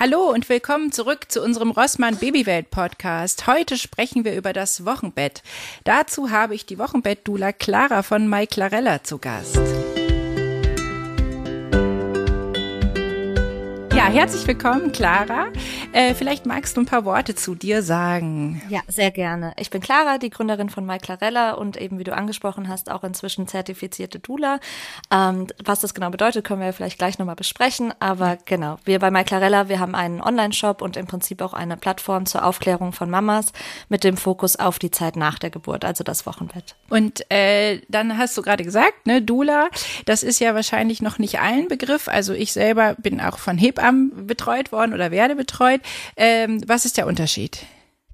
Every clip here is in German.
Hallo und willkommen zurück zu unserem Rossmann Babywelt Podcast. Heute sprechen wir über das Wochenbett. Dazu habe ich die Wochenbettdula Clara von Mai Clarella zu Gast. Herzlich willkommen, Clara. Äh, vielleicht magst du ein paar Worte zu dir sagen. Ja, sehr gerne. Ich bin Clara, die Gründerin von My Clarella und eben, wie du angesprochen hast, auch inzwischen zertifizierte Dula. Ähm, was das genau bedeutet, können wir vielleicht gleich nochmal besprechen. Aber genau, wir bei My Clarella, wir haben einen Online-Shop und im Prinzip auch eine Plattform zur Aufklärung von Mamas mit dem Fokus auf die Zeit nach der Geburt, also das Wochenbett. Und äh, dann hast du gerade gesagt, ne, Dula, das ist ja wahrscheinlich noch nicht allen Begriff. Also ich selber bin auch von Hebammen betreut worden oder werde betreut. Ähm, was ist der Unterschied?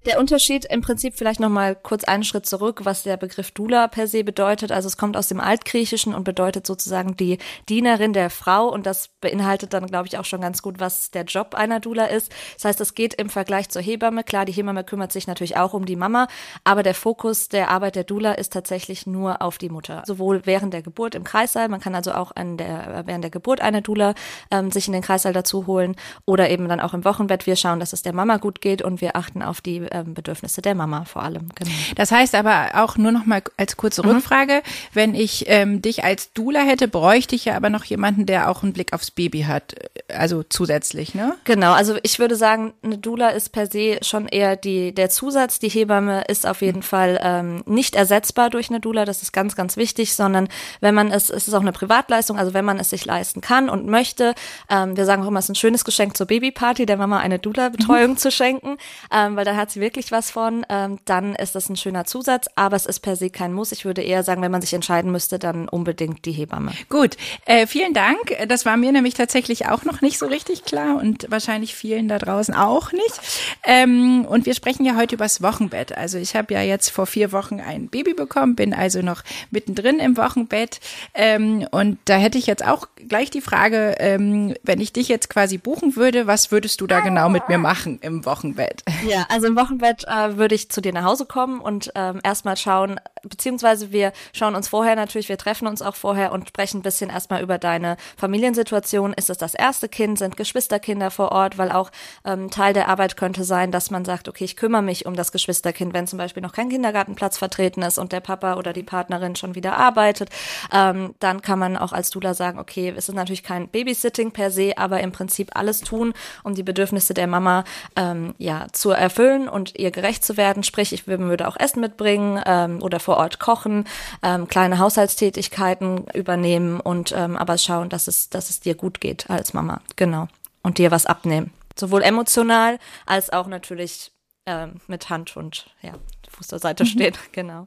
Der Unterschied im Prinzip vielleicht noch mal kurz einen Schritt zurück, was der Begriff Dula per se bedeutet. Also es kommt aus dem Altgriechischen und bedeutet sozusagen die Dienerin der Frau und das beinhaltet dann, glaube ich, auch schon ganz gut, was der Job einer Dula ist. Das heißt, es geht im Vergleich zur Hebamme. Klar, die Hebamme kümmert sich natürlich auch um die Mama, aber der Fokus der Arbeit der Dula ist tatsächlich nur auf die Mutter. Sowohl während der Geburt im Kreissaal, man kann also auch an der, während der Geburt eine Dula ähm, sich in den Kreissaal dazu holen oder eben dann auch im Wochenbett. Wir schauen, dass es der Mama gut geht und wir achten auf die ähm, Bedürfnisse der Mama vor allem. Genau. Das heißt aber auch nur noch mal als kurze mhm. Rückfrage, wenn ich ähm, dich als Dula hätte, bräuchte ich ja aber noch jemanden, der auch einen Blick aufs Baby hat, also zusätzlich, ne? Genau, also ich würde sagen, eine Dula ist per se schon eher die der Zusatz. Die Hebamme ist auf jeden mhm. Fall ähm, nicht ersetzbar durch eine Dula, das ist ganz, ganz wichtig, sondern wenn man es, es ist auch eine Privatleistung, also wenn man es sich leisten kann und möchte, ähm, wir sagen auch immer, es ist ein schönes Geschenk zur Babyparty, der Mama eine Dula-Betreuung mhm. zu schenken, ähm, weil da hat sie wirklich was von, ähm, dann ist das ein schöner Zusatz, aber es ist per se kein Muss. Ich würde eher sagen, wenn man sich entscheiden müsste, dann unbedingt die Hebamme. Gut, äh, vielen Dank. Das war mir nämlich tatsächlich auch noch nicht so richtig klar und wahrscheinlich vielen da draußen auch nicht. Ähm, und wir sprechen ja heute übers Wochenbett. Also ich habe ja jetzt vor vier Wochen ein Baby bekommen, bin also noch mittendrin im Wochenbett. Ähm, und da hätte ich jetzt auch gleich die Frage, ähm, wenn ich dich jetzt quasi buchen würde, was würdest du da genau mit mir machen im Wochenbett? Ja, also im Wochenbett äh, würde ich zu dir nach Hause kommen und ähm, erstmal schauen, beziehungsweise wir schauen uns vorher natürlich, wir treffen uns auch vorher und sprechen ein bisschen erstmal über deine Familiensituation. Ist es das erste Kind? Sind Geschwisterkinder vor Ort? Weil auch ähm, Teil der Arbeit könnte sein, dass man sagt, okay, ich kümmere mich um das Geschwisterkind, wenn zum Beispiel noch kein Kindergartenplatz vertreten ist und der Papa oder die Partnerin schon wieder arbeitet. Ähm, dann kann man auch als Dula sagen, okay, es ist natürlich kein Babysitting per se, aber im Prinzip alles tun, um die Bedürfnisse der Mama ähm, ja zu erfüllen und ihr gerecht zu werden. Sprich, ich würde auch Essen mitbringen ähm, oder vor Ort kochen, ähm, kleine Haushaltstätigkeiten übernehmen und ähm, aber schauen, dass es, dass es dir gut geht als Mama. Genau. Und dir was abnehmen. Sowohl emotional als auch natürlich ähm, mit Hand und ja, Fuß zur Seite mhm. stehen. Genau.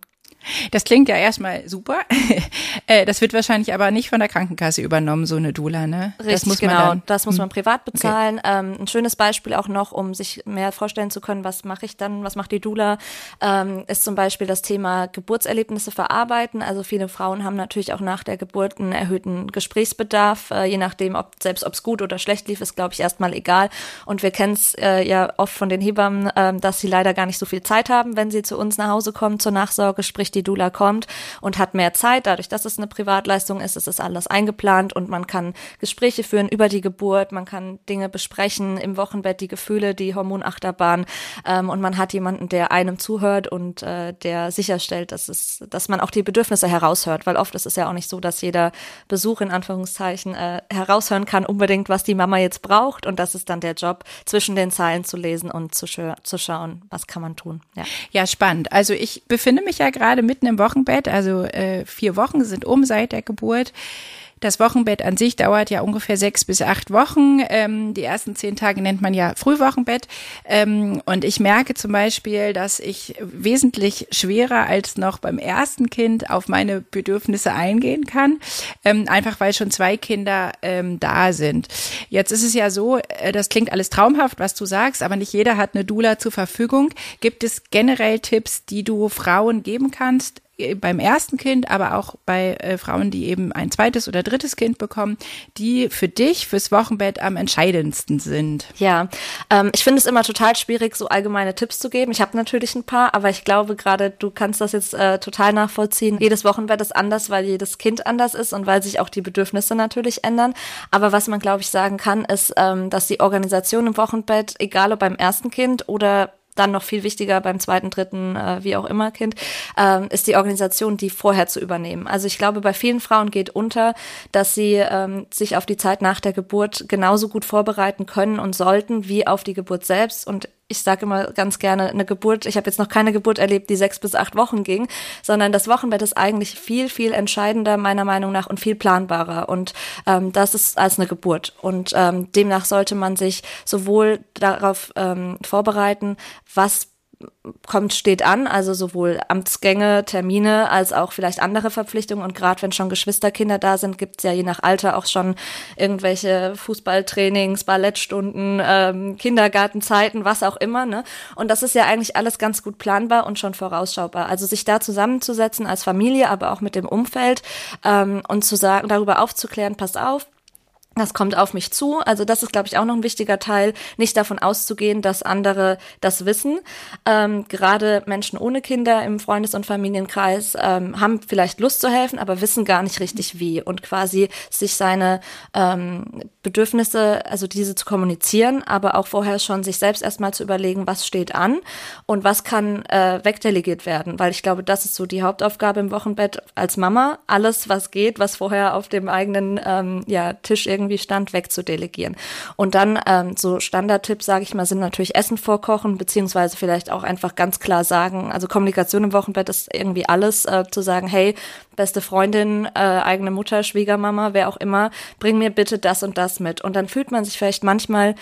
Das klingt ja erstmal super. Äh, das wird wahrscheinlich aber nicht von der Krankenkasse übernommen, so eine Dula, ne? Richtig, das muss genau. Man dann, das muss man hm. privat bezahlen. Okay. Ähm, ein schönes Beispiel auch noch, um sich mehr vorstellen zu können, was mache ich dann, was macht die Dula, ähm, ist zum Beispiel das Thema Geburtserlebnisse verarbeiten. Also viele Frauen haben natürlich auch nach der Geburt einen erhöhten Gesprächsbedarf, äh, je nachdem, ob selbst ob es gut oder schlecht lief, ist glaube ich erstmal egal. Und wir kennen es äh, ja oft von den Hebammen, äh, dass sie leider gar nicht so viel Zeit haben, wenn sie zu uns nach Hause kommen zur Nachsorge, sprich die Dula kommt und hat mehr Zeit, dadurch, dass es eine Privatleistung ist, es ist alles eingeplant und man kann Gespräche führen über die Geburt, man kann Dinge besprechen im Wochenbett, die Gefühle, die Hormonachterbahn ähm, und man hat jemanden, der einem zuhört und äh, der sicherstellt, dass es, dass man auch die Bedürfnisse heraushört, weil oft ist es ja auch nicht so, dass jeder Besuch in Anführungszeichen äh, heraushören kann unbedingt, was die Mama jetzt braucht und das ist dann der Job, zwischen den Zeilen zu lesen und zu, zu schauen, was kann man tun. Ja. ja, spannend. Also ich befinde mich ja gerade mitten im Wochenbett, also äh, vier Wochen sind um seit der Geburt. Das Wochenbett an sich dauert ja ungefähr sechs bis acht Wochen. Ähm, die ersten zehn Tage nennt man ja Frühwochenbett. Ähm, und ich merke zum Beispiel, dass ich wesentlich schwerer als noch beim ersten Kind auf meine Bedürfnisse eingehen kann. Ähm, einfach weil schon zwei Kinder ähm, da sind. Jetzt ist es ja so, äh, das klingt alles traumhaft, was du sagst, aber nicht jeder hat eine Dula zur Verfügung. Gibt es generell Tipps, die du Frauen geben kannst, beim ersten Kind, aber auch bei äh, Frauen, die eben ein zweites oder drittes Kind bekommen, die für dich fürs Wochenbett am entscheidendsten sind? Ja, ähm, ich finde es immer total schwierig, so allgemeine Tipps zu geben. Ich habe natürlich ein paar, aber ich glaube gerade, du kannst das jetzt äh, total nachvollziehen. Jedes Wochenbett ist anders, weil jedes Kind anders ist und weil sich auch die Bedürfnisse natürlich ändern. Aber was man, glaube ich, sagen kann, ist, ähm, dass die Organisation im Wochenbett, egal ob beim ersten Kind oder dann noch viel wichtiger beim zweiten, dritten, äh, wie auch immer Kind, ähm, ist die Organisation, die vorher zu übernehmen. Also ich glaube, bei vielen Frauen geht unter, dass sie ähm, sich auf die Zeit nach der Geburt genauso gut vorbereiten können und sollten wie auf die Geburt selbst. Und ich sage immer ganz gerne, eine Geburt, ich habe jetzt noch keine Geburt erlebt, die sechs bis acht Wochen ging, sondern das Wochenbett ist eigentlich viel, viel entscheidender meiner Meinung nach und viel planbarer. Und ähm, das ist als eine Geburt. Und ähm, demnach sollte man sich sowohl darauf ähm, vorbereiten, was kommt, steht an, also sowohl Amtsgänge, Termine als auch vielleicht andere Verpflichtungen. Und gerade wenn schon Geschwisterkinder da sind, gibt es ja je nach Alter auch schon irgendwelche Fußballtrainings, Ballettstunden, ähm, Kindergartenzeiten, was auch immer. Ne? Und das ist ja eigentlich alles ganz gut planbar und schon vorausschaubar. Also sich da zusammenzusetzen als Familie, aber auch mit dem Umfeld ähm, und zu sagen, darüber aufzuklären, pass auf, das kommt auf mich zu. Also das ist, glaube ich, auch noch ein wichtiger Teil, nicht davon auszugehen, dass andere das wissen. Ähm, gerade Menschen ohne Kinder im Freundes- und Familienkreis ähm, haben vielleicht Lust zu helfen, aber wissen gar nicht richtig wie und quasi sich seine ähm, Bedürfnisse, also diese zu kommunizieren, aber auch vorher schon sich selbst erstmal zu überlegen, was steht an und was kann äh, wegdelegiert werden, weil ich glaube, das ist so die Hauptaufgabe im Wochenbett als Mama, alles, was geht, was vorher auf dem eigenen ähm, ja, Tisch irgendwie irgendwie stand, wegzudelegieren. Und dann ähm, so Standardtipps, sage ich mal, sind natürlich Essen vorkochen, beziehungsweise vielleicht auch einfach ganz klar sagen, also Kommunikation im Wochenbett ist irgendwie alles, äh, zu sagen, hey, beste Freundin, äh, eigene Mutter, Schwiegermama, wer auch immer, bring mir bitte das und das mit. Und dann fühlt man sich vielleicht manchmal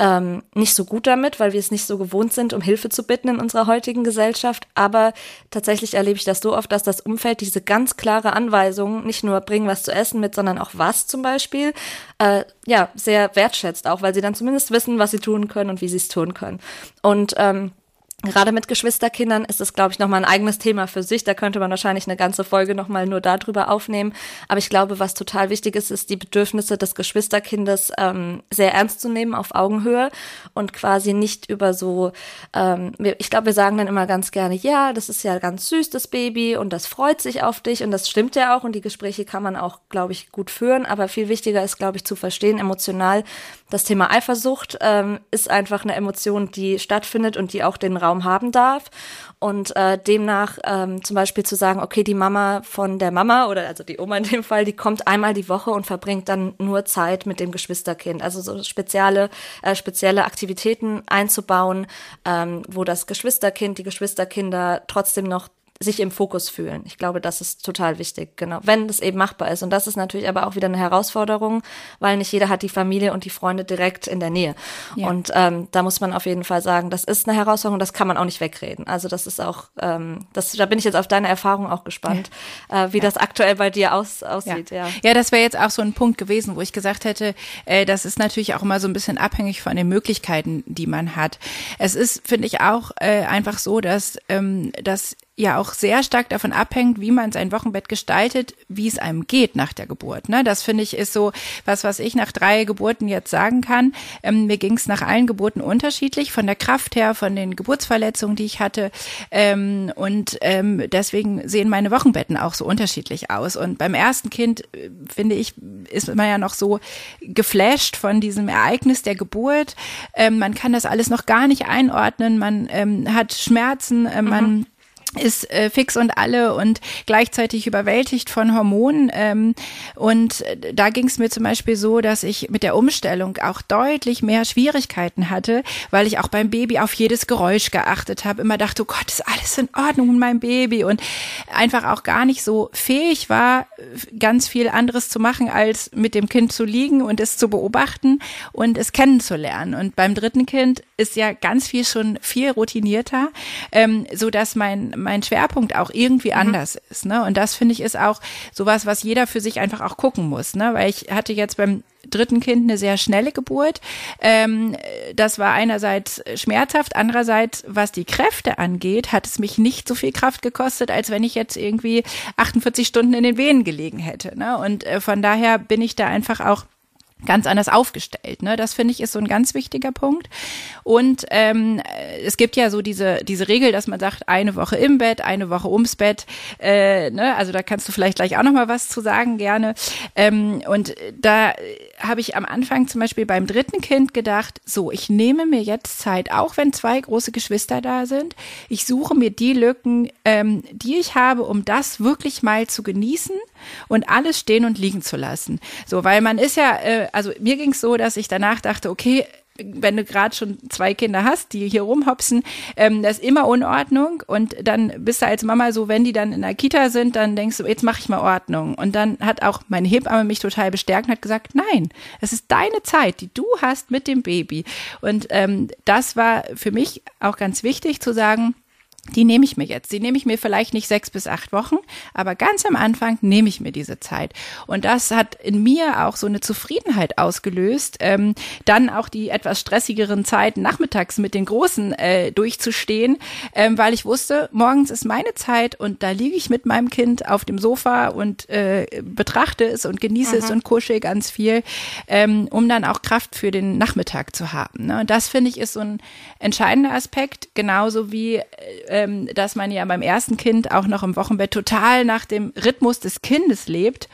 ähm, nicht so gut damit, weil wir es nicht so gewohnt sind, um Hilfe zu bitten in unserer heutigen Gesellschaft. Aber tatsächlich erlebe ich das so oft, dass das Umfeld diese ganz klare Anweisung, nicht nur bringen was zu essen mit, sondern auch was zum Beispiel, äh, ja, sehr wertschätzt, auch weil sie dann zumindest wissen, was sie tun können und wie sie es tun können. Und ähm, Gerade mit Geschwisterkindern ist es, glaube ich, nochmal ein eigenes Thema für sich. Da könnte man wahrscheinlich eine ganze Folge nochmal nur darüber aufnehmen. Aber ich glaube, was total wichtig ist, ist die Bedürfnisse des Geschwisterkindes ähm, sehr ernst zu nehmen, auf Augenhöhe und quasi nicht über so, ähm, ich glaube, wir sagen dann immer ganz gerne, ja, das ist ja ganz süß, das Baby und das freut sich auf dich und das stimmt ja auch und die Gespräche kann man auch, glaube ich, gut führen. Aber viel wichtiger ist, glaube ich, zu verstehen, emotional, das Thema Eifersucht ähm, ist einfach eine Emotion, die stattfindet und die auch den Raum Raum haben darf. Und äh, demnach ähm, zum Beispiel zu sagen, okay, die Mama von der Mama oder also die Oma in dem Fall, die kommt einmal die Woche und verbringt dann nur Zeit mit dem Geschwisterkind. Also so spezielle, äh, spezielle Aktivitäten einzubauen, ähm, wo das Geschwisterkind, die Geschwisterkinder trotzdem noch sich im Fokus fühlen. Ich glaube, das ist total wichtig, genau, wenn das eben machbar ist. Und das ist natürlich aber auch wieder eine Herausforderung, weil nicht jeder hat die Familie und die Freunde direkt in der Nähe. Ja. Und ähm, da muss man auf jeden Fall sagen, das ist eine Herausforderung, das kann man auch nicht wegreden. Also das ist auch, ähm, das, da bin ich jetzt auf deine Erfahrung auch gespannt, ja. äh, wie ja. das aktuell bei dir aus, aussieht. Ja, ja. das wäre jetzt auch so ein Punkt gewesen, wo ich gesagt hätte, äh, das ist natürlich auch immer so ein bisschen abhängig von den Möglichkeiten, die man hat. Es ist, finde ich, auch äh, einfach so, dass, ähm, dass ja auch sehr stark davon abhängt, wie man sein Wochenbett gestaltet, wie es einem geht nach der Geburt. Ne? Das finde ich ist so was, was ich nach drei Geburten jetzt sagen kann. Ähm, mir ging es nach allen Geburten unterschiedlich, von der Kraft her, von den Geburtsverletzungen, die ich hatte. Ähm, und ähm, deswegen sehen meine Wochenbetten auch so unterschiedlich aus. Und beim ersten Kind, äh, finde ich, ist man ja noch so geflasht von diesem Ereignis der Geburt. Ähm, man kann das alles noch gar nicht einordnen. Man ähm, hat Schmerzen, äh, man mhm ist äh, fix und alle und gleichzeitig überwältigt von Hormonen. Ähm, und äh, da ging es mir zum Beispiel so, dass ich mit der Umstellung auch deutlich mehr Schwierigkeiten hatte, weil ich auch beim Baby auf jedes Geräusch geachtet habe, immer dachte, oh Gott, ist alles in Ordnung mit meinem Baby und einfach auch gar nicht so fähig war, ganz viel anderes zu machen, als mit dem Kind zu liegen und es zu beobachten und es kennenzulernen. Und beim dritten Kind ist ja ganz viel schon viel routinierter, ähm, so dass mein mein Schwerpunkt auch irgendwie mhm. anders ist. Ne? Und das finde ich ist auch sowas, was jeder für sich einfach auch gucken muss. Ne? Weil ich hatte jetzt beim dritten Kind eine sehr schnelle Geburt. Ähm, das war einerseits schmerzhaft, andererseits, was die Kräfte angeht, hat es mich nicht so viel Kraft gekostet, als wenn ich jetzt irgendwie 48 Stunden in den Venen gelegen hätte. Ne? Und äh, von daher bin ich da einfach auch ganz anders aufgestellt. Ne? Das finde ich ist so ein ganz wichtiger Punkt. Und ähm, es gibt ja so diese diese Regel, dass man sagt, eine Woche im Bett, eine Woche ums Bett. Äh, ne? Also da kannst du vielleicht gleich auch noch mal was zu sagen gerne. Ähm, und da habe ich am Anfang zum Beispiel beim dritten Kind gedacht, so ich nehme mir jetzt Zeit, auch wenn zwei große Geschwister da sind. Ich suche mir die Lücken, ähm, die ich habe, um das wirklich mal zu genießen und alles stehen und liegen zu lassen. So, weil man ist ja, äh, also mir ging es so, dass ich danach dachte, okay, wenn du gerade schon zwei Kinder hast, die hier rumhopsen, ähm, das ist immer Unordnung und dann bist du als Mama so, wenn die dann in der Kita sind, dann denkst du, jetzt mache ich mal Ordnung. Und dann hat auch meine Hebamme mich total bestärkt und hat gesagt, nein, es ist deine Zeit, die du hast mit dem Baby. Und ähm, das war für mich auch ganz wichtig zu sagen, die nehme ich mir jetzt. Die nehme ich mir vielleicht nicht sechs bis acht Wochen, aber ganz am Anfang nehme ich mir diese Zeit. Und das hat in mir auch so eine Zufriedenheit ausgelöst, ähm, dann auch die etwas stressigeren Zeiten nachmittags mit den Großen äh, durchzustehen, ähm, weil ich wusste, morgens ist meine Zeit und da liege ich mit meinem Kind auf dem Sofa und äh, betrachte es und genieße mhm. es und kuschel ganz viel, ähm, um dann auch Kraft für den Nachmittag zu haben. Ne? Und das finde ich ist so ein entscheidender Aspekt, genauso wie äh, ähm, dass man ja beim ersten Kind auch noch im Wochenbett total nach dem Rhythmus des Kindes lebt.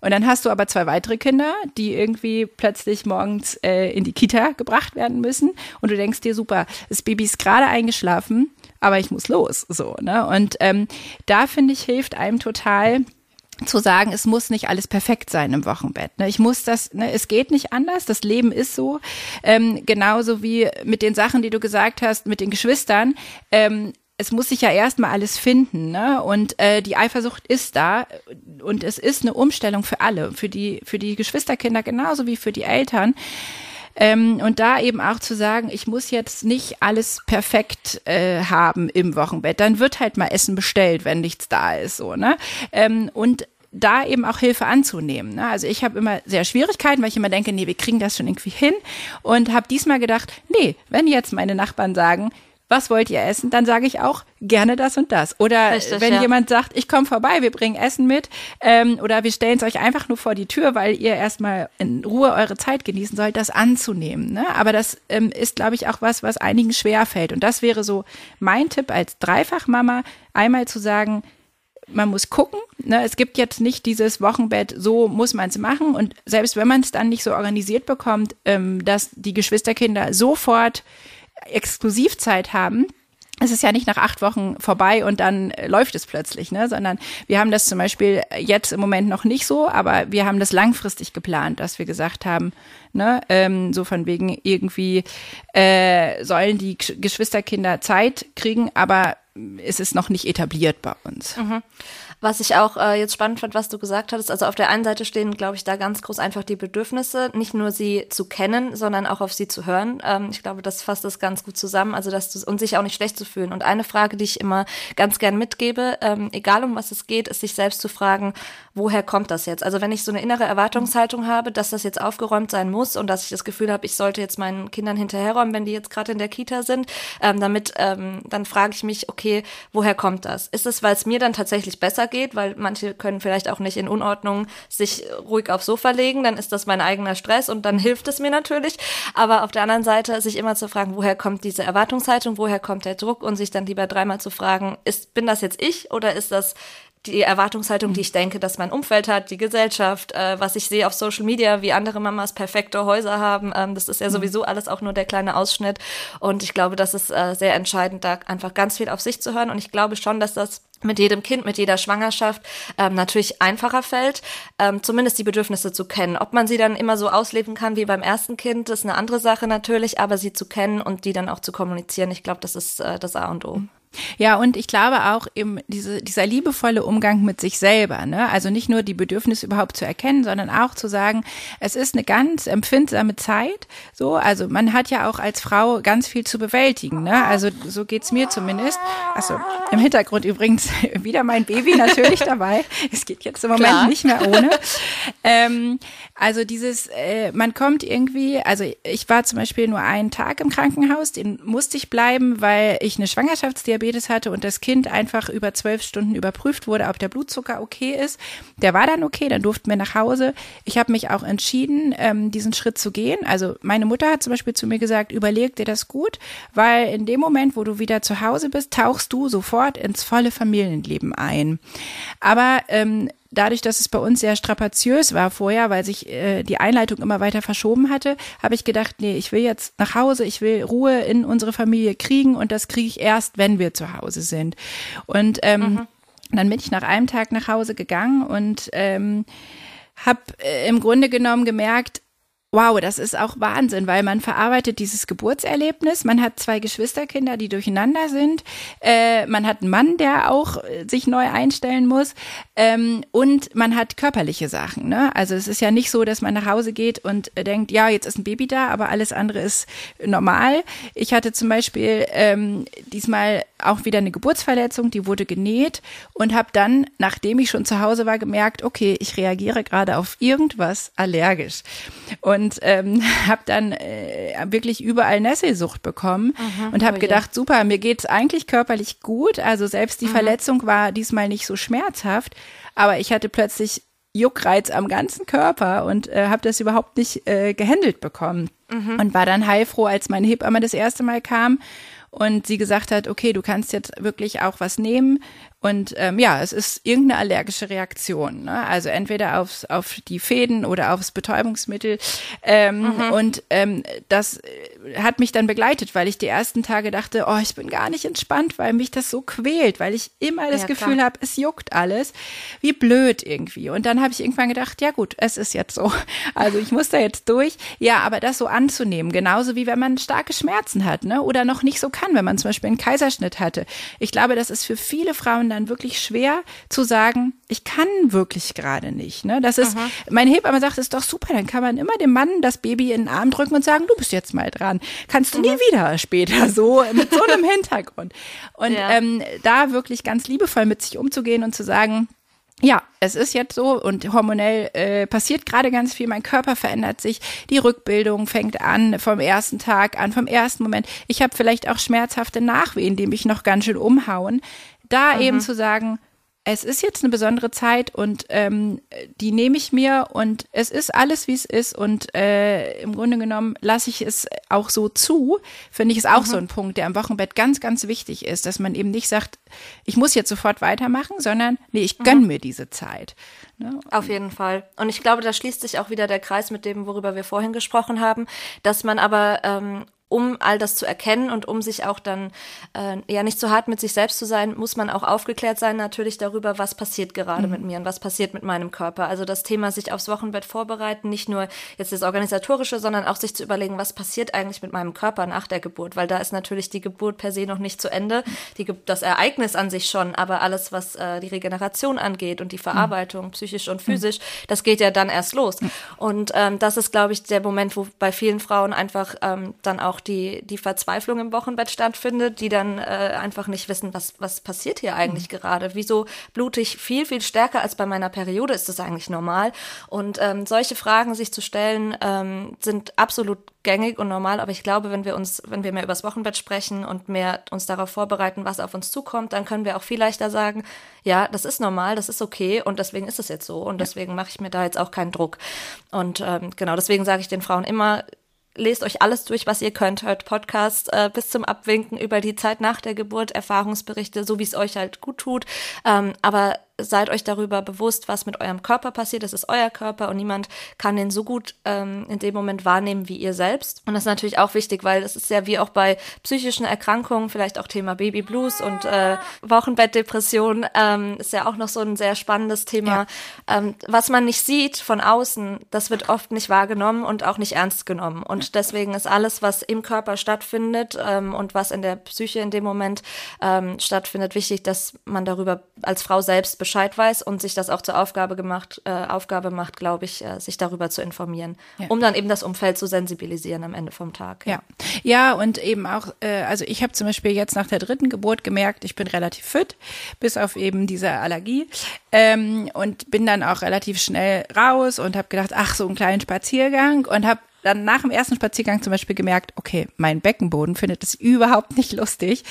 Und dann hast du aber zwei weitere Kinder, die irgendwie plötzlich morgens äh, in die Kita gebracht werden müssen. Und du denkst dir, super, das Baby ist gerade eingeschlafen, aber ich muss los. So, ne? Und ähm, da finde ich, hilft einem total, zu sagen, es muss nicht alles perfekt sein im Wochenbett. Ne? Ich muss das, ne, es geht nicht anders, das Leben ist so. Ähm, genauso wie mit den Sachen, die du gesagt hast, mit den Geschwistern. Ähm, es muss sich ja erstmal alles finden, ne? Und äh, die Eifersucht ist da und es ist eine Umstellung für alle, für die, für die Geschwisterkinder genauso wie für die Eltern. Ähm, und da eben auch zu sagen, ich muss jetzt nicht alles perfekt äh, haben im Wochenbett. Dann wird halt mal Essen bestellt, wenn nichts da ist, so, ne? Ähm, und da eben auch Hilfe anzunehmen. Ne? Also ich habe immer sehr Schwierigkeiten, weil ich immer denke, nee, wir kriegen das schon irgendwie hin. Und habe diesmal gedacht, nee, wenn jetzt meine Nachbarn sagen, was wollt ihr essen? Dann sage ich auch gerne das und das. Oder Richtig, wenn ja. jemand sagt, ich komme vorbei, wir bringen Essen mit ähm, oder wir stellen es euch einfach nur vor die Tür, weil ihr erstmal in Ruhe eure Zeit genießen sollt, das anzunehmen. Ne? Aber das ähm, ist, glaube ich, auch was, was einigen schwer fällt. Und das wäre so mein Tipp als Dreifachmama, einmal zu sagen, man muss gucken. Ne? Es gibt jetzt nicht dieses Wochenbett, so muss man es machen. Und selbst wenn man es dann nicht so organisiert bekommt, ähm, dass die Geschwisterkinder sofort Exklusivzeit haben, es ist ja nicht nach acht Wochen vorbei und dann äh, läuft es plötzlich, ne? sondern wir haben das zum Beispiel jetzt im Moment noch nicht so, aber wir haben das langfristig geplant, dass wir gesagt haben, ne, ähm, so von wegen irgendwie äh, sollen die Geschwisterkinder Zeit kriegen, aber es ist noch nicht etabliert bei uns. Mhm. Was ich auch äh, jetzt spannend fand, was du gesagt hattest, also auf der einen Seite stehen, glaube ich, da ganz groß einfach die Bedürfnisse, nicht nur sie zu kennen, sondern auch auf sie zu hören. Ähm, ich glaube, das fasst das ganz gut zusammen, also dass du und sich auch nicht schlecht zu fühlen. Und eine Frage, die ich immer ganz gern mitgebe, ähm, egal um was es geht, ist sich selbst zu fragen, woher kommt das jetzt? Also wenn ich so eine innere Erwartungshaltung habe, dass das jetzt aufgeräumt sein muss und dass ich das Gefühl habe, ich sollte jetzt meinen Kindern hinterherräumen, wenn die jetzt gerade in der Kita sind, ähm, damit, ähm, dann frage ich mich, okay, woher kommt das? Ist es, weil es mir dann tatsächlich besser geht, weil manche können vielleicht auch nicht in Unordnung sich ruhig aufs Sofa legen, dann ist das mein eigener Stress und dann hilft es mir natürlich. Aber auf der anderen Seite sich immer zu fragen, woher kommt diese Erwartungshaltung, woher kommt der Druck und sich dann lieber dreimal zu fragen, ist, bin das jetzt ich oder ist das die Erwartungshaltung, die ich denke, dass mein Umfeld hat, die Gesellschaft, äh, was ich sehe auf Social Media, wie andere Mamas perfekte Häuser haben, ähm, das ist ja mhm. sowieso alles auch nur der kleine Ausschnitt. Und ich glaube, das ist äh, sehr entscheidend, da einfach ganz viel auf sich zu hören. Und ich glaube schon, dass das mit jedem Kind, mit jeder Schwangerschaft ähm, natürlich einfacher fällt, ähm, zumindest die Bedürfnisse zu kennen. Ob man sie dann immer so ausleben kann wie beim ersten Kind, ist eine andere Sache natürlich, aber sie zu kennen und die dann auch zu kommunizieren, ich glaube, das ist äh, das A und O. Ja, und ich glaube auch eben diese, dieser liebevolle Umgang mit sich selber, ne? Also nicht nur die Bedürfnisse überhaupt zu erkennen, sondern auch zu sagen, es ist eine ganz empfindsame Zeit. So, also man hat ja auch als Frau ganz viel zu bewältigen, ne? Also so geht's mir zumindest. Also im Hintergrund übrigens wieder mein Baby natürlich dabei. Es geht jetzt im Moment Klar. nicht mehr ohne. ähm, also dieses, äh, man kommt irgendwie, also ich war zum Beispiel nur einen Tag im Krankenhaus, den musste ich bleiben, weil ich eine Schwangerschaftsdiabetes Diabetes hatte und das Kind einfach über zwölf Stunden überprüft wurde, ob der Blutzucker okay ist. Der war dann okay, dann durften wir nach Hause. Ich habe mich auch entschieden, ähm, diesen Schritt zu gehen. Also meine Mutter hat zum Beispiel zu mir gesagt, überleg dir das gut, weil in dem Moment, wo du wieder zu Hause bist, tauchst du sofort ins volle Familienleben ein. Aber ähm, dadurch, dass es bei uns sehr strapaziös war vorher, weil sich äh, die Einleitung immer weiter verschoben hatte, habe ich gedacht, nee, ich will jetzt nach Hause, ich will Ruhe in unsere Familie kriegen und das kriege ich erst, wenn wir zu Hause sind. Und ähm, mhm. dann bin ich nach einem Tag nach Hause gegangen und ähm, habe äh, im Grunde genommen gemerkt, Wow, das ist auch Wahnsinn, weil man verarbeitet dieses Geburtserlebnis. Man hat zwei Geschwisterkinder, die durcheinander sind. Äh, man hat einen Mann, der auch äh, sich neu einstellen muss. Ähm, und man hat körperliche Sachen. Ne? Also es ist ja nicht so, dass man nach Hause geht und äh, denkt, ja, jetzt ist ein Baby da, aber alles andere ist normal. Ich hatte zum Beispiel ähm, diesmal auch wieder eine Geburtsverletzung, die wurde genäht und habe dann, nachdem ich schon zu Hause war, gemerkt, okay, ich reagiere gerade auf irgendwas allergisch. Und und ähm, habe dann äh, wirklich überall Nesselsucht bekommen Aha, und habe oh gedacht, super, mir geht's eigentlich körperlich gut. Also selbst die Aha. Verletzung war diesmal nicht so schmerzhaft, aber ich hatte plötzlich Juckreiz am ganzen Körper und äh, habe das überhaupt nicht äh, gehandelt bekommen. Mhm. Und war dann heilfroh, als meine Hebamme das erste Mal kam und sie gesagt hat, okay, du kannst jetzt wirklich auch was nehmen, und ähm, ja, es ist irgendeine allergische Reaktion. Ne? Also entweder aufs, auf die Fäden oder aufs Betäubungsmittel. Ähm, mhm. Und ähm, das äh, hat mich dann begleitet, weil ich die ersten Tage dachte, oh, ich bin gar nicht entspannt, weil mich das so quält, weil ich immer das ja, Gefühl habe, es juckt alles. Wie blöd irgendwie. Und dann habe ich irgendwann gedacht, ja gut, es ist jetzt so. Also ich muss da jetzt durch. Ja, aber das so anzunehmen, genauso wie wenn man starke Schmerzen hat, ne? Oder noch nicht so kann, wenn man zum Beispiel einen Kaiserschnitt hatte. Ich glaube, das ist für viele Frauen dann wirklich schwer zu sagen, ich kann wirklich gerade nicht. Ne? Das ist, Aha. meine Hebamme sagt, es ist doch super, dann kann man immer dem Mann das Baby in den Arm drücken und sagen, du bist jetzt mal dran. Kannst du nie wieder später so mit so einem Hintergrund. Und ja. ähm, da wirklich ganz liebevoll mit sich umzugehen und zu sagen, ja, es ist jetzt so und hormonell äh, passiert gerade ganz viel. Mein Körper verändert sich, die Rückbildung fängt an vom ersten Tag an, vom ersten Moment. Ich habe vielleicht auch schmerzhafte Nachwehen, die mich noch ganz schön umhauen da mhm. eben zu sagen, es ist jetzt eine besondere Zeit und ähm, die nehme ich mir und es ist alles, wie es ist und äh, im Grunde genommen lasse ich es auch so zu, finde ich ist auch mhm. so ein Punkt, der am Wochenbett ganz, ganz wichtig ist, dass man eben nicht sagt, ich muss jetzt sofort weitermachen, sondern nee, ich gönne mhm. mir diese Zeit. Ne? Auf jeden Fall. Und ich glaube, da schließt sich auch wieder der Kreis mit dem, worüber wir vorhin gesprochen haben, dass man aber ähm, um all das zu erkennen und um sich auch dann äh, ja nicht zu hart mit sich selbst zu sein, muss man auch aufgeklärt sein natürlich darüber, was passiert gerade mhm. mit mir und was passiert mit meinem Körper. Also das Thema sich aufs Wochenbett vorbereiten, nicht nur jetzt das organisatorische, sondern auch sich zu überlegen, was passiert eigentlich mit meinem Körper nach der Geburt, weil da ist natürlich die Geburt per se noch nicht zu Ende, die, das Ereignis an sich schon, aber alles, was äh, die Regeneration angeht und die Verarbeitung, mhm. psychisch und physisch, mhm. das geht ja dann erst los. Und ähm, das ist, glaube ich, der Moment, wo bei vielen Frauen einfach ähm, dann auch die, die Verzweiflung im Wochenbett stattfindet, die dann äh, einfach nicht wissen, was, was passiert hier eigentlich mhm. gerade? Wieso blute ich viel, viel stärker als bei meiner Periode? Ist das eigentlich normal? Und ähm, solche Fragen sich zu stellen, ähm, sind absolut gängig und normal, aber ich glaube, wenn wir uns, wenn wir mehr übers Wochenbett sprechen und mehr uns darauf vorbereiten, was auf uns zukommt, dann können wir auch viel leichter sagen, ja, das ist normal, das ist okay und deswegen ist es jetzt so und deswegen mache ich mir da jetzt auch keinen Druck. Und ähm, genau, deswegen sage ich den Frauen immer, lest euch alles durch, was ihr könnt, hört Podcasts äh, bis zum Abwinken über die Zeit nach der Geburt, Erfahrungsberichte, so wie es euch halt gut tut. Ähm, aber seid euch darüber bewusst, was mit eurem Körper passiert. Das ist euer Körper und niemand kann den so gut ähm, in dem Moment wahrnehmen wie ihr selbst. Und das ist natürlich auch wichtig, weil es ist ja wie auch bei psychischen Erkrankungen, vielleicht auch Thema Baby Blues und äh, Wochenbettdepression, ähm, ist ja auch noch so ein sehr spannendes Thema. Ja. Ähm, was man nicht sieht von außen, das wird oft nicht wahrgenommen und auch nicht ernst genommen. Und deswegen ist alles, was im Körper stattfindet ähm, und was in der Psyche in dem Moment ähm, stattfindet, wichtig, dass man darüber als Frau selbst Bescheid weiß und sich das auch zur Aufgabe gemacht, äh, Aufgabe macht, glaube ich, äh, sich darüber zu informieren, ja. um dann eben das Umfeld zu sensibilisieren am Ende vom Tag. Ja, ja, und eben auch, äh, also ich habe zum Beispiel jetzt nach der dritten Geburt gemerkt, ich bin relativ fit, bis auf eben diese Allergie ähm, und bin dann auch relativ schnell raus und habe gedacht, ach so einen kleinen Spaziergang und habe dann nach dem ersten Spaziergang zum Beispiel gemerkt, okay, mein Beckenboden findet es überhaupt nicht lustig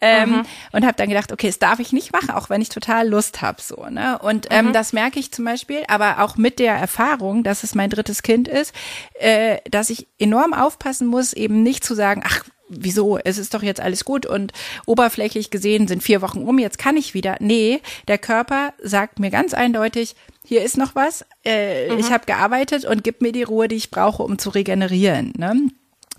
ähm, mhm. und habe dann gedacht, okay, das darf ich nicht machen, auch wenn ich total Lust habe, so ne. Und ähm, mhm. das merke ich zum Beispiel, aber auch mit der Erfahrung, dass es mein drittes Kind ist, äh, dass ich enorm aufpassen muss, eben nicht zu sagen, ach wieso, es ist doch jetzt alles gut und oberflächlich gesehen sind vier Wochen um, jetzt kann ich wieder. Nee, der Körper sagt mir ganz eindeutig, hier ist noch was, äh, mhm. ich habe gearbeitet und gib mir die Ruhe, die ich brauche, um zu regenerieren. Ne?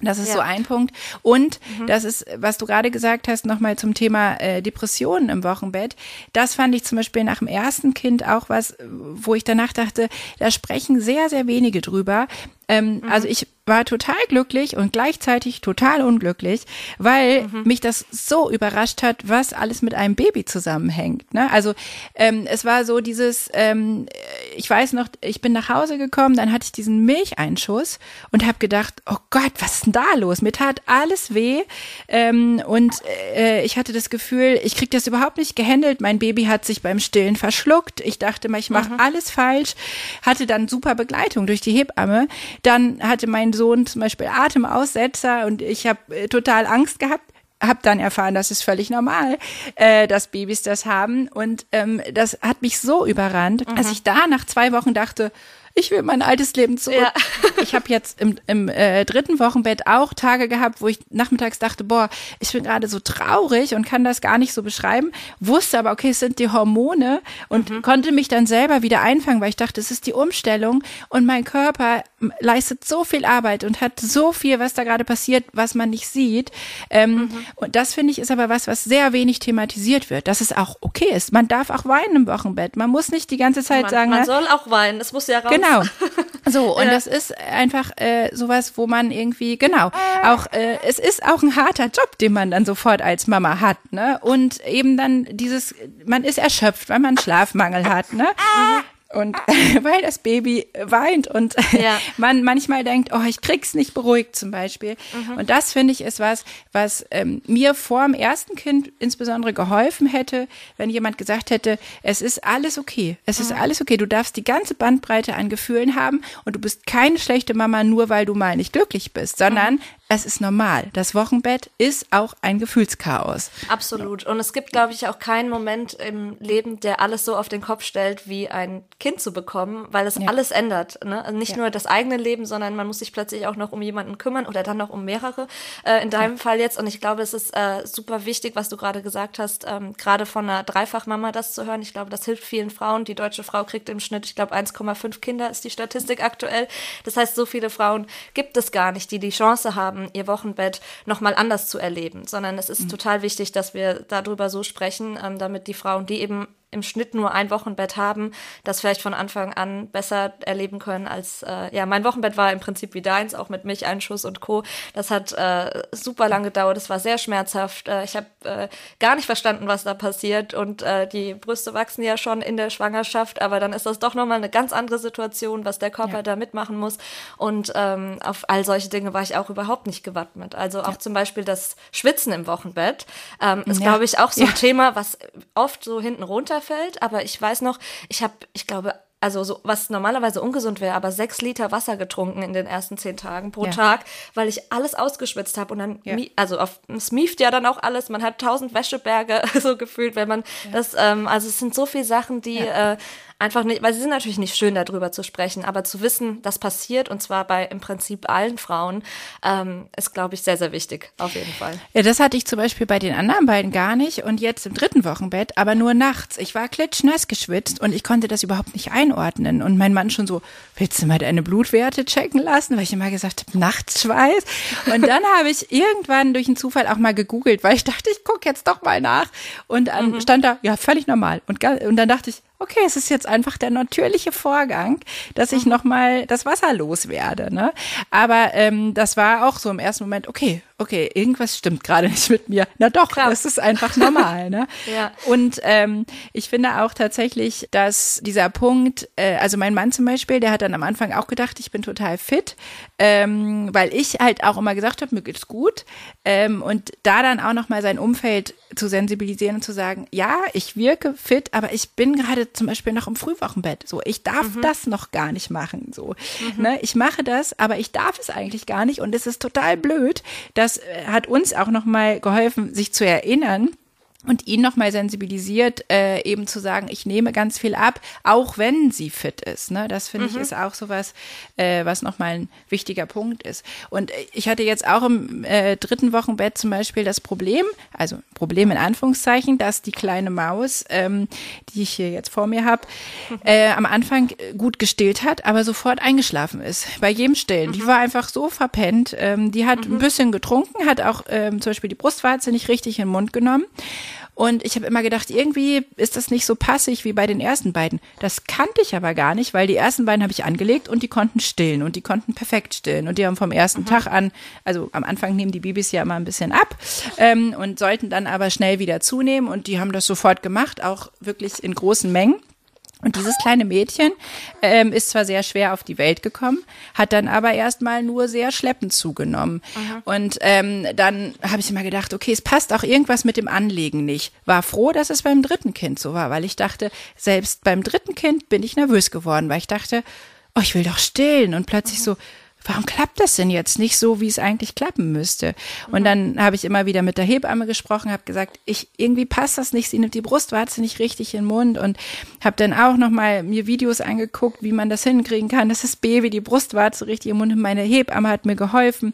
Das ist ja. so ein Punkt. Und mhm. das ist, was du gerade gesagt hast, nochmal zum Thema äh, Depressionen im Wochenbett. Das fand ich zum Beispiel nach dem ersten Kind auch was, wo ich danach dachte, da sprechen sehr, sehr wenige drüber. Ähm, mhm. Also ich war total glücklich und gleichzeitig total unglücklich, weil mhm. mich das so überrascht hat, was alles mit einem Baby zusammenhängt. Ne? Also ähm, es war so dieses, ähm, ich weiß noch, ich bin nach Hause gekommen, dann hatte ich diesen Milcheinschuss und habe gedacht, oh Gott, was ist denn da los? Mir tat alles weh ähm, und äh, ich hatte das Gefühl, ich krieg das überhaupt nicht gehandelt. Mein Baby hat sich beim Stillen verschluckt. Ich dachte mal, ich mache mhm. alles falsch. Hatte dann super Begleitung durch die Hebamme. Dann hatte mein Sohn zum Beispiel Atemaussetzer und ich habe äh, total Angst gehabt habe dann erfahren, das ist völlig normal, äh, dass Babys das haben. Und ähm, das hat mich so überrannt, mhm. dass ich da nach zwei Wochen dachte, ich will mein altes Leben zurück. Ja. ich habe jetzt im, im äh, dritten Wochenbett auch Tage gehabt, wo ich nachmittags dachte, boah, ich bin gerade so traurig und kann das gar nicht so beschreiben, wusste aber, okay, es sind die Hormone und mhm. konnte mich dann selber wieder einfangen, weil ich dachte, es ist die Umstellung und mein Körper leistet so viel Arbeit und hat so viel, was da gerade passiert, was man nicht sieht. Ähm, mhm. Und das finde ich ist aber was, was sehr wenig thematisiert wird, dass es auch okay ist. Man darf auch weinen im Wochenbett. Man muss nicht die ganze Zeit man, sagen, man soll auch weinen. Es muss ja raus. Genau. So, und ja. das ist einfach äh, sowas, wo man irgendwie, genau, auch, äh, es ist auch ein harter Job, den man dann sofort als Mama hat, ne? Und eben dann dieses, man ist erschöpft, weil man Schlafmangel hat, ne? Und weil das Baby weint und ja. man manchmal denkt, oh, ich krieg's nicht beruhigt zum Beispiel. Mhm. Und das finde ich ist was, was ähm, mir vor dem ersten Kind insbesondere geholfen hätte, wenn jemand gesagt hätte, es ist alles okay. Es mhm. ist alles okay. Du darfst die ganze Bandbreite an Gefühlen haben und du bist keine schlechte Mama nur, weil du mal nicht glücklich bist, sondern mhm es ist normal. Das Wochenbett ist auch ein Gefühlschaos. Absolut. Und es gibt, glaube ich, auch keinen Moment im Leben, der alles so auf den Kopf stellt, wie ein Kind zu bekommen, weil es ja. alles ändert. Ne? Also nicht ja. nur das eigene Leben, sondern man muss sich plötzlich auch noch um jemanden kümmern oder dann noch um mehrere. Äh, in deinem ja. Fall jetzt. Und ich glaube, es ist äh, super wichtig, was du gerade gesagt hast, ähm, gerade von einer Dreifachmama das zu hören. Ich glaube, das hilft vielen Frauen. Die deutsche Frau kriegt im Schnitt, ich glaube, 1,5 Kinder ist die Statistik aktuell. Das heißt, so viele Frauen gibt es gar nicht, die die Chance haben, haben, ihr Wochenbett nochmal anders zu erleben, sondern es ist mhm. total wichtig, dass wir darüber so sprechen, ähm, damit die Frauen, die eben im Schnitt nur ein Wochenbett haben, das vielleicht von Anfang an besser erleben können als, äh, ja, mein Wochenbett war im Prinzip wie deins, auch mit Milcheinschuss und Co. Das hat äh, super lang gedauert, es war sehr schmerzhaft. Äh, ich habe äh, gar nicht verstanden, was da passiert und äh, die Brüste wachsen ja schon in der Schwangerschaft, aber dann ist das doch nochmal eine ganz andere Situation, was der Körper ja. da mitmachen muss und ähm, auf all solche Dinge war ich auch überhaupt nicht gewappnet. Also auch ja. zum Beispiel das Schwitzen im Wochenbett ähm, ist, ja. glaube ich, auch so ein Thema, was oft so hinten runter runterfällt, aber ich weiß noch, ich habe, ich glaube, also so, was normalerweise ungesund wäre, aber sechs Liter Wasser getrunken in den ersten zehn Tagen pro ja. Tag, weil ich alles ausgeschwitzt habe und dann, ja. also auf, es mieft ja dann auch alles, man hat tausend Wäscheberge so gefühlt, wenn man ja. das, ähm, also es sind so viele Sachen, die äh, einfach nicht, weil sie sind natürlich nicht schön darüber zu sprechen, aber zu wissen, das passiert und zwar bei im Prinzip allen Frauen, ähm, ist, glaube ich, sehr, sehr wichtig, auf jeden Fall. Ja, das hatte ich zum Beispiel bei den anderen beiden gar nicht und jetzt im dritten Wochenbett, aber nur nachts. Ich war klitschnass geschwitzt und ich konnte das überhaupt nicht einordnen und mein Mann schon so, willst du mal deine Blutwerte checken lassen? Weil ich immer gesagt habe, Nachtschweiß. Und dann habe ich irgendwann durch einen Zufall auch mal gegoogelt, weil ich dachte, ich gucke jetzt doch mal nach und dann mhm. stand da, ja, völlig normal. Und, und dann dachte ich, okay, es ist jetzt einfach der natürliche Vorgang, dass ich mhm. nochmal das Wasser loswerde. Ne? Aber ähm, das war auch so im ersten Moment, okay, okay, irgendwas stimmt gerade nicht mit mir. Na doch, Klar. das ist einfach normal. ne? ja. Und ähm, ich finde auch tatsächlich, dass dieser Punkt, äh, also mein Mann zum Beispiel, der hat dann am Anfang auch gedacht, ich bin total fit, ähm, weil ich halt auch immer gesagt habe, mir geht's gut. Ähm, und da dann auch nochmal sein Umfeld zu sensibilisieren und zu sagen, ja, ich wirke fit, aber ich bin gerade zum Beispiel noch im Frühwochenbett. So, ich darf mhm. das noch gar nicht machen. So, mhm. ne, ich mache das, aber ich darf es eigentlich gar nicht. Und es ist total blöd. Das äh, hat uns auch noch mal geholfen, sich zu erinnern, und ihn nochmal sensibilisiert, äh, eben zu sagen, ich nehme ganz viel ab, auch wenn sie fit ist. Ne? Das finde mhm. ich ist auch sowas, äh, was nochmal ein wichtiger Punkt ist. Und ich hatte jetzt auch im äh, dritten Wochenbett zum Beispiel das Problem, also Problem in Anführungszeichen, dass die kleine Maus, ähm, die ich hier jetzt vor mir habe, mhm. äh, am Anfang gut gestillt hat, aber sofort eingeschlafen ist. Bei jedem Stillen. Mhm. Die war einfach so verpennt. Ähm, die hat mhm. ein bisschen getrunken, hat auch ähm, zum Beispiel die Brustwarze nicht richtig in den Mund genommen. Und ich habe immer gedacht, irgendwie ist das nicht so passig wie bei den ersten beiden. Das kannte ich aber gar nicht, weil die ersten beiden habe ich angelegt und die konnten stillen und die konnten perfekt stillen. Und die haben vom ersten mhm. Tag an, also am Anfang nehmen die Babys ja immer ein bisschen ab ähm, und sollten dann aber schnell wieder zunehmen. Und die haben das sofort gemacht, auch wirklich in großen Mengen. Und dieses kleine Mädchen ähm, ist zwar sehr schwer auf die Welt gekommen, hat dann aber erstmal nur sehr schleppend zugenommen. Mhm. Und ähm, dann habe ich immer gedacht, okay, es passt auch irgendwas mit dem Anlegen nicht. War froh, dass es beim dritten Kind so war, weil ich dachte, selbst beim dritten Kind bin ich nervös geworden, weil ich dachte, oh, ich will doch stillen. Und plötzlich mhm. so, warum klappt das denn jetzt nicht so, wie es eigentlich klappen müsste? Und dann habe ich immer wieder mit der Hebamme gesprochen, habe gesagt, ich irgendwie passt das nicht, sie nimmt die Brustwarze nicht richtig in den Mund und habe dann auch noch mal mir Videos angeguckt, wie man das hinkriegen kann, dass das Baby die Brustwarze richtig im Mund und meine Hebamme hat mir geholfen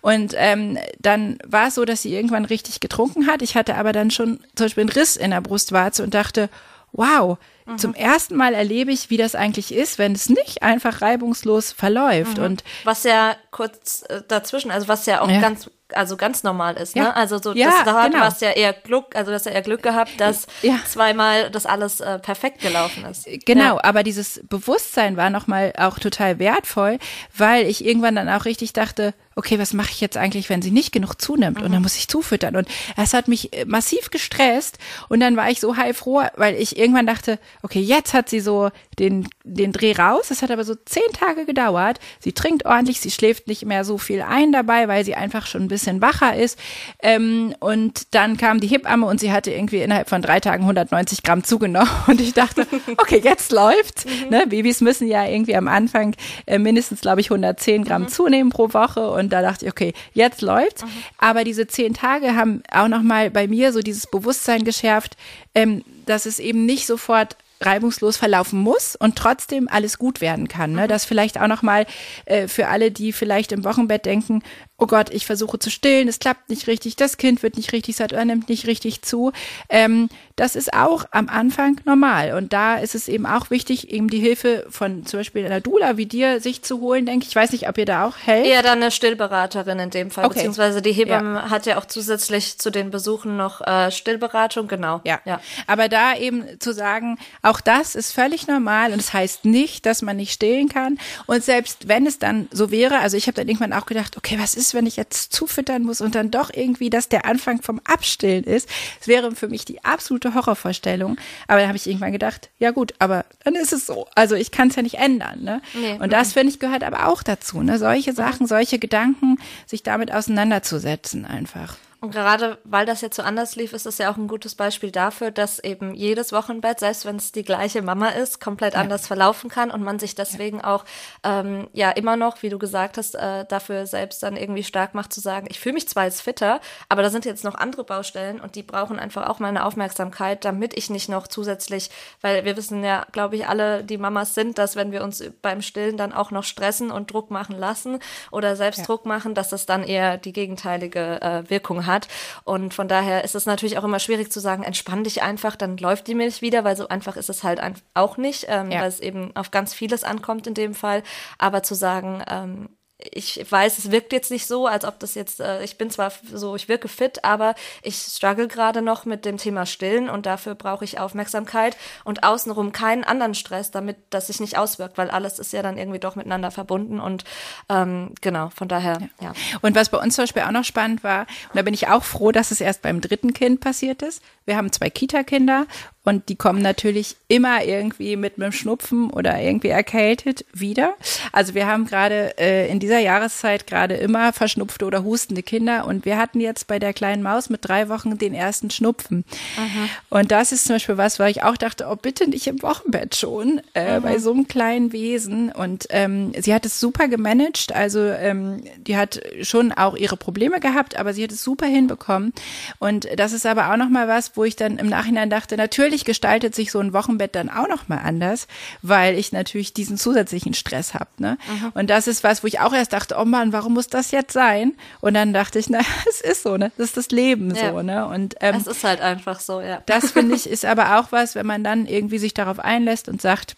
und ähm, dann war es so, dass sie irgendwann richtig getrunken hat. Ich hatte aber dann schon zum Beispiel einen Riss in der Brustwarze und dachte, wow, Mhm. Zum ersten Mal erlebe ich, wie das eigentlich ist, wenn es nicht einfach reibungslos verläuft. Mhm. Und was ja kurz äh, dazwischen, also was ja auch ja. ganz also ganz normal ist, ja. ne? Also so, ja, das, da hat genau. was ja eher Glück, also dass er eher Glück gehabt, dass ja. zweimal das alles äh, perfekt gelaufen ist. Genau, ja. aber dieses Bewusstsein war nochmal auch total wertvoll, weil ich irgendwann dann auch richtig dachte, okay, was mache ich jetzt eigentlich, wenn sie nicht genug zunimmt? Mhm. Und dann mhm. muss ich zufüttern. Und es hat mich äh, massiv gestresst. Und dann war ich so heilfroh, weil ich irgendwann dachte, okay, jetzt hat sie so den, den Dreh raus. Das hat aber so zehn Tage gedauert. Sie trinkt ordentlich, sie schläft nicht mehr so viel ein dabei, weil sie einfach schon ein bisschen wacher ist. Ähm, und dann kam die Hebamme und sie hatte irgendwie innerhalb von drei Tagen 190 Gramm zugenommen. Und ich dachte, okay, jetzt läuft. Mhm. Ne? Babys müssen ja irgendwie am Anfang äh, mindestens, glaube ich, 110 Gramm mhm. zunehmen pro Woche. Und da dachte ich, okay, jetzt läuft's. Mhm. Aber diese zehn Tage haben auch nochmal bei mir so dieses Bewusstsein geschärft, ähm, dass es eben nicht sofort reibungslos verlaufen muss und trotzdem alles gut werden kann. Ne? Mhm. Das vielleicht auch nochmal äh, für alle, die vielleicht im Wochenbett denken, oh Gott, ich versuche zu stillen, es klappt nicht richtig, das Kind wird nicht richtig satt oder nimmt nicht richtig zu. Ähm, das ist auch am Anfang normal. Und da ist es eben auch wichtig, eben die Hilfe von zum Beispiel einer Dula wie dir sich zu holen, denke ich. Ich weiß nicht, ob ihr da auch helft. Eher dann eine Stillberaterin in dem Fall, okay. beziehungsweise die Hebamme ja. hat ja auch zusätzlich zu den Besuchen noch äh, Stillberatung, genau. Ja. ja. Aber da eben zu sagen, auch das ist völlig normal und es das heißt nicht, dass man nicht stillen kann. Und selbst wenn es dann so wäre, also ich habe dann irgendwann auch gedacht, okay, was ist ist, wenn ich jetzt zufüttern muss und dann doch irgendwie das der Anfang vom Abstillen ist. Es wäre für mich die absolute Horrorvorstellung. Aber da habe ich irgendwann gedacht, ja gut, aber dann ist es so. Also ich kann es ja nicht ändern. Ne? Nee. Und das, finde ich, gehört aber auch dazu. Ne? Solche Sachen, solche Gedanken, sich damit auseinanderzusetzen einfach. Und gerade weil das jetzt so anders lief, ist es ja auch ein gutes Beispiel dafür, dass eben jedes Wochenbett, selbst wenn es die gleiche Mama ist, komplett ja. anders verlaufen kann und man sich deswegen ja. auch ähm, ja immer noch, wie du gesagt hast, äh, dafür selbst dann irgendwie stark macht zu sagen, ich fühle mich zwar jetzt fitter, aber da sind jetzt noch andere Baustellen und die brauchen einfach auch meine Aufmerksamkeit, damit ich nicht noch zusätzlich, weil wir wissen ja, glaube ich, alle, die Mamas sind, dass wenn wir uns beim Stillen dann auch noch stressen und Druck machen lassen oder selbst ja. Druck machen, dass das dann eher die gegenteilige äh, Wirkung hat hat. Und von daher ist es natürlich auch immer schwierig zu sagen, entspann dich einfach, dann läuft die Milch wieder, weil so einfach ist es halt auch nicht, ähm, ja. weil es eben auf ganz vieles ankommt in dem Fall. Aber zu sagen, ähm, ich weiß, es wirkt jetzt nicht so, als ob das jetzt, äh, ich bin zwar so, ich wirke fit, aber ich struggle gerade noch mit dem Thema Stillen und dafür brauche ich Aufmerksamkeit und außenrum keinen anderen Stress, damit das sich nicht auswirkt, weil alles ist ja dann irgendwie doch miteinander verbunden und ähm, genau, von daher, ja. ja. Und was bei uns zum Beispiel auch noch spannend war, und da bin ich auch froh, dass es erst beim dritten Kind passiert ist. Wir haben zwei Kita-Kinder und die kommen natürlich immer irgendwie mit einem Schnupfen oder irgendwie erkältet wieder. Also wir haben gerade äh, in dieser Jahreszeit gerade immer verschnupfte oder hustende Kinder. Und wir hatten jetzt bei der kleinen Maus mit drei Wochen den ersten Schnupfen. Aha. Und das ist zum Beispiel was, weil ich auch dachte, oh bitte nicht im Wochenbett schon, äh, bei so einem kleinen Wesen. Und ähm, sie hat es super gemanagt. Also ähm, die hat schon auch ihre Probleme gehabt, aber sie hat es super hinbekommen. Und das ist aber auch nochmal was, wo ich dann im Nachhinein dachte, natürlich natürlich gestaltet sich so ein Wochenbett dann auch noch mal anders, weil ich natürlich diesen zusätzlichen Stress habe. Ne? Mhm. Und das ist was, wo ich auch erst dachte, oh Mann, warum muss das jetzt sein? Und dann dachte ich, na, es ist so, ne? Das ist das Leben ja. so, ne? Und ähm, es ist halt einfach so, ja. Das finde ich ist aber auch was, wenn man dann irgendwie sich darauf einlässt und sagt,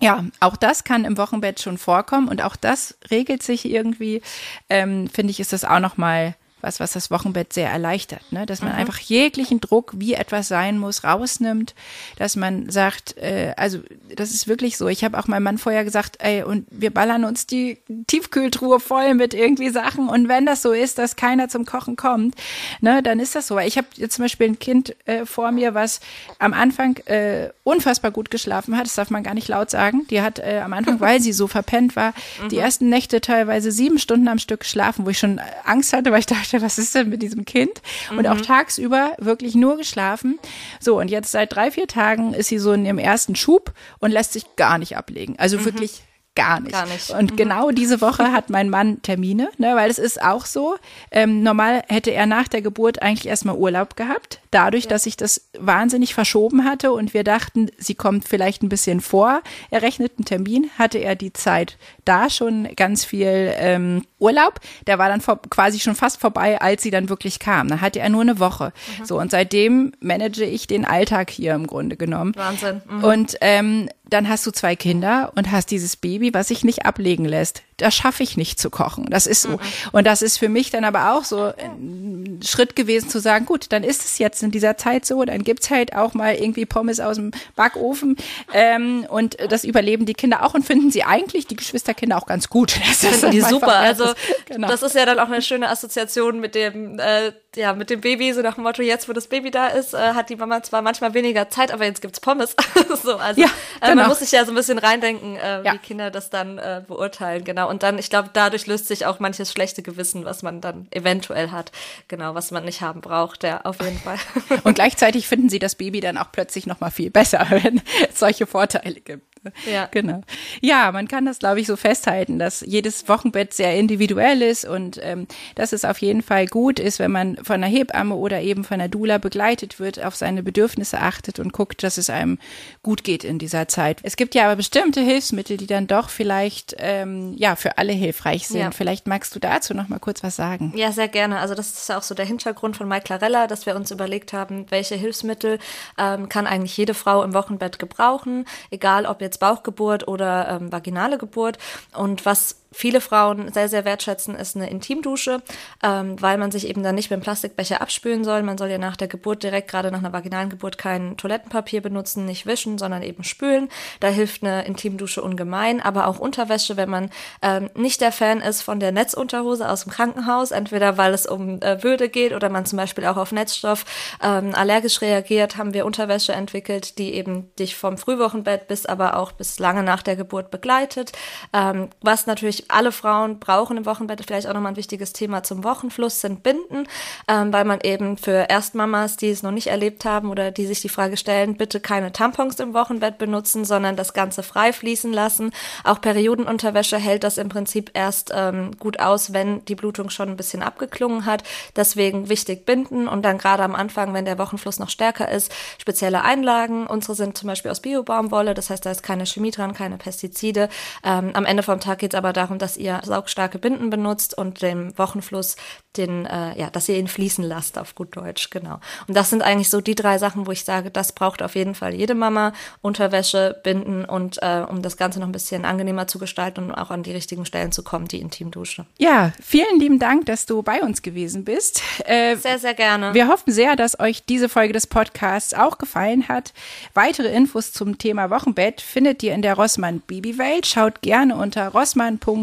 ja, auch das kann im Wochenbett schon vorkommen und auch das regelt sich irgendwie. Ähm, Finde ich, ist das auch noch mal was, was das Wochenbett sehr erleichtert, ne? dass man mhm. einfach jeglichen Druck, wie etwas sein muss, rausnimmt, dass man sagt, äh, also das ist wirklich so. Ich habe auch meinem Mann vorher gesagt, ey, und wir ballern uns die Tiefkühltruhe voll mit irgendwie Sachen und wenn das so ist, dass keiner zum Kochen kommt, ne, dann ist das so. Ich habe jetzt zum Beispiel ein Kind äh, vor mir, was am Anfang äh, unfassbar gut geschlafen hat, das darf man gar nicht laut sagen. Die hat äh, am Anfang, weil sie so verpennt war, mhm. die ersten Nächte teilweise sieben Stunden am Stück geschlafen, wo ich schon Angst hatte, weil ich dachte, dachte, was ist denn mit diesem Kind? Und mhm. auch tagsüber wirklich nur geschlafen. So, und jetzt seit drei, vier Tagen ist sie so in ihrem ersten Schub und lässt sich gar nicht ablegen. Also mhm. wirklich gar nicht. Gar nicht. Und mhm. genau diese Woche hat mein Mann Termine, ne, weil es ist auch so. Ähm, normal hätte er nach der Geburt eigentlich erstmal Urlaub gehabt. Dadurch, dass sich das wahnsinnig verschoben hatte und wir dachten, sie kommt vielleicht ein bisschen vor errechneten Termin, hatte er die Zeit da schon ganz viel ähm, Urlaub. Der war dann vor, quasi schon fast vorbei, als sie dann wirklich kam. Da hatte er nur eine Woche. Mhm. So, und seitdem manage ich den Alltag hier im Grunde genommen. Wahnsinn. Mhm. Und ähm, dann hast du zwei Kinder und hast dieses Baby, was sich nicht ablegen lässt das schaffe ich nicht zu kochen. Das ist so. Mhm. Und das ist für mich dann aber auch so ein Schritt gewesen zu sagen, gut, dann ist es jetzt in dieser Zeit so, dann gibt's halt auch mal irgendwie Pommes aus dem Backofen ähm, und das überleben die Kinder auch und finden sie eigentlich, die Geschwisterkinder, auch ganz gut. Das finden die super. Also genau. das ist ja dann auch eine schöne Assoziation mit dem, äh, ja, mit dem Baby, so nach dem Motto, jetzt wo das Baby da ist, äh, hat die Mama zwar manchmal weniger Zeit, aber jetzt gibt's Pommes. so, also ja, genau. äh, man muss sich ja so ein bisschen reindenken, äh, ja. wie Kinder das dann äh, beurteilen, genau. Und dann, ich glaube, dadurch löst sich auch manches schlechte Gewissen, was man dann eventuell hat. Genau, was man nicht haben braucht, ja, auf jeden Fall. Und gleichzeitig finden sie das Baby dann auch plötzlich nochmal viel besser, wenn es solche Vorteile gibt. Ja. Genau. Ja, man kann das, glaube ich, so festhalten, dass jedes Wochenbett sehr individuell ist und ähm, dass es auf jeden Fall gut ist, wenn man von einer Hebamme oder eben von einer Dula begleitet wird, auf seine Bedürfnisse achtet und guckt, dass es einem gut geht in dieser Zeit. Es gibt ja aber bestimmte Hilfsmittel, die dann doch vielleicht ähm, ja für alle hilfreich sind. Ja. Vielleicht magst du dazu noch mal kurz was sagen. Ja, sehr gerne. Also das ist auch so der Hintergrund von Mike Clarella, dass wir uns überlegt haben, welche Hilfsmittel ähm, kann eigentlich jede Frau im Wochenbett gebrauchen, egal ob jetzt jetzt Bauchgeburt oder ähm, vaginale Geburt. Und was viele Frauen sehr, sehr wertschätzen, ist eine Intimdusche, ähm, weil man sich eben dann nicht mit dem Plastikbecher abspülen soll. Man soll ja nach der Geburt direkt, gerade nach einer vaginalen Geburt, kein Toilettenpapier benutzen, nicht wischen, sondern eben spülen. Da hilft eine Intimdusche ungemein, aber auch Unterwäsche, wenn man ähm, nicht der Fan ist von der Netzunterhose aus dem Krankenhaus, entweder weil es um äh, Würde geht oder man zum Beispiel auch auf Netzstoff ähm, allergisch reagiert, haben wir Unterwäsche entwickelt, die eben dich vom Frühwochenbett bis aber auch bis lange nach der Geburt begleitet, ähm, was natürlich wichtig, alle Frauen brauchen im Wochenbett vielleicht auch nochmal ein wichtiges Thema zum Wochenfluss sind Binden, ähm, weil man eben für Erstmamas, die es noch nicht erlebt haben oder die sich die Frage stellen, bitte keine Tampons im Wochenbett benutzen, sondern das Ganze frei fließen lassen. Auch Periodenunterwäsche hält das im Prinzip erst ähm, gut aus, wenn die Blutung schon ein bisschen abgeklungen hat. Deswegen wichtig binden und dann gerade am Anfang, wenn der Wochenfluss noch stärker ist, spezielle Einlagen. Unsere sind zum Beispiel aus Biobaumwolle, das heißt, da ist keine Chemie dran, keine Pestizide. Ähm, am Ende vom Tag geht es aber darum, dass ihr saugstarke Binden benutzt und dem Wochenfluss den, äh, ja, dass ihr ihn fließen lasst auf gut Deutsch, genau. Und das sind eigentlich so die drei Sachen, wo ich sage, das braucht auf jeden Fall jede Mama. Unterwäsche, Binden und äh, um das Ganze noch ein bisschen angenehmer zu gestalten und auch an die richtigen Stellen zu kommen, die Intimdusche. Ja, vielen lieben Dank, dass du bei uns gewesen bist. Äh, sehr, sehr gerne. Wir hoffen sehr, dass euch diese Folge des Podcasts auch gefallen hat. Weitere Infos zum Thema Wochenbett findet ihr in der Rossmann Babywelt. Schaut gerne unter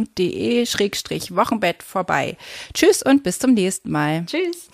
rossmann.de-wochenbett vorbei. Tschüss und bis zum nächsten Mal. Tschüss.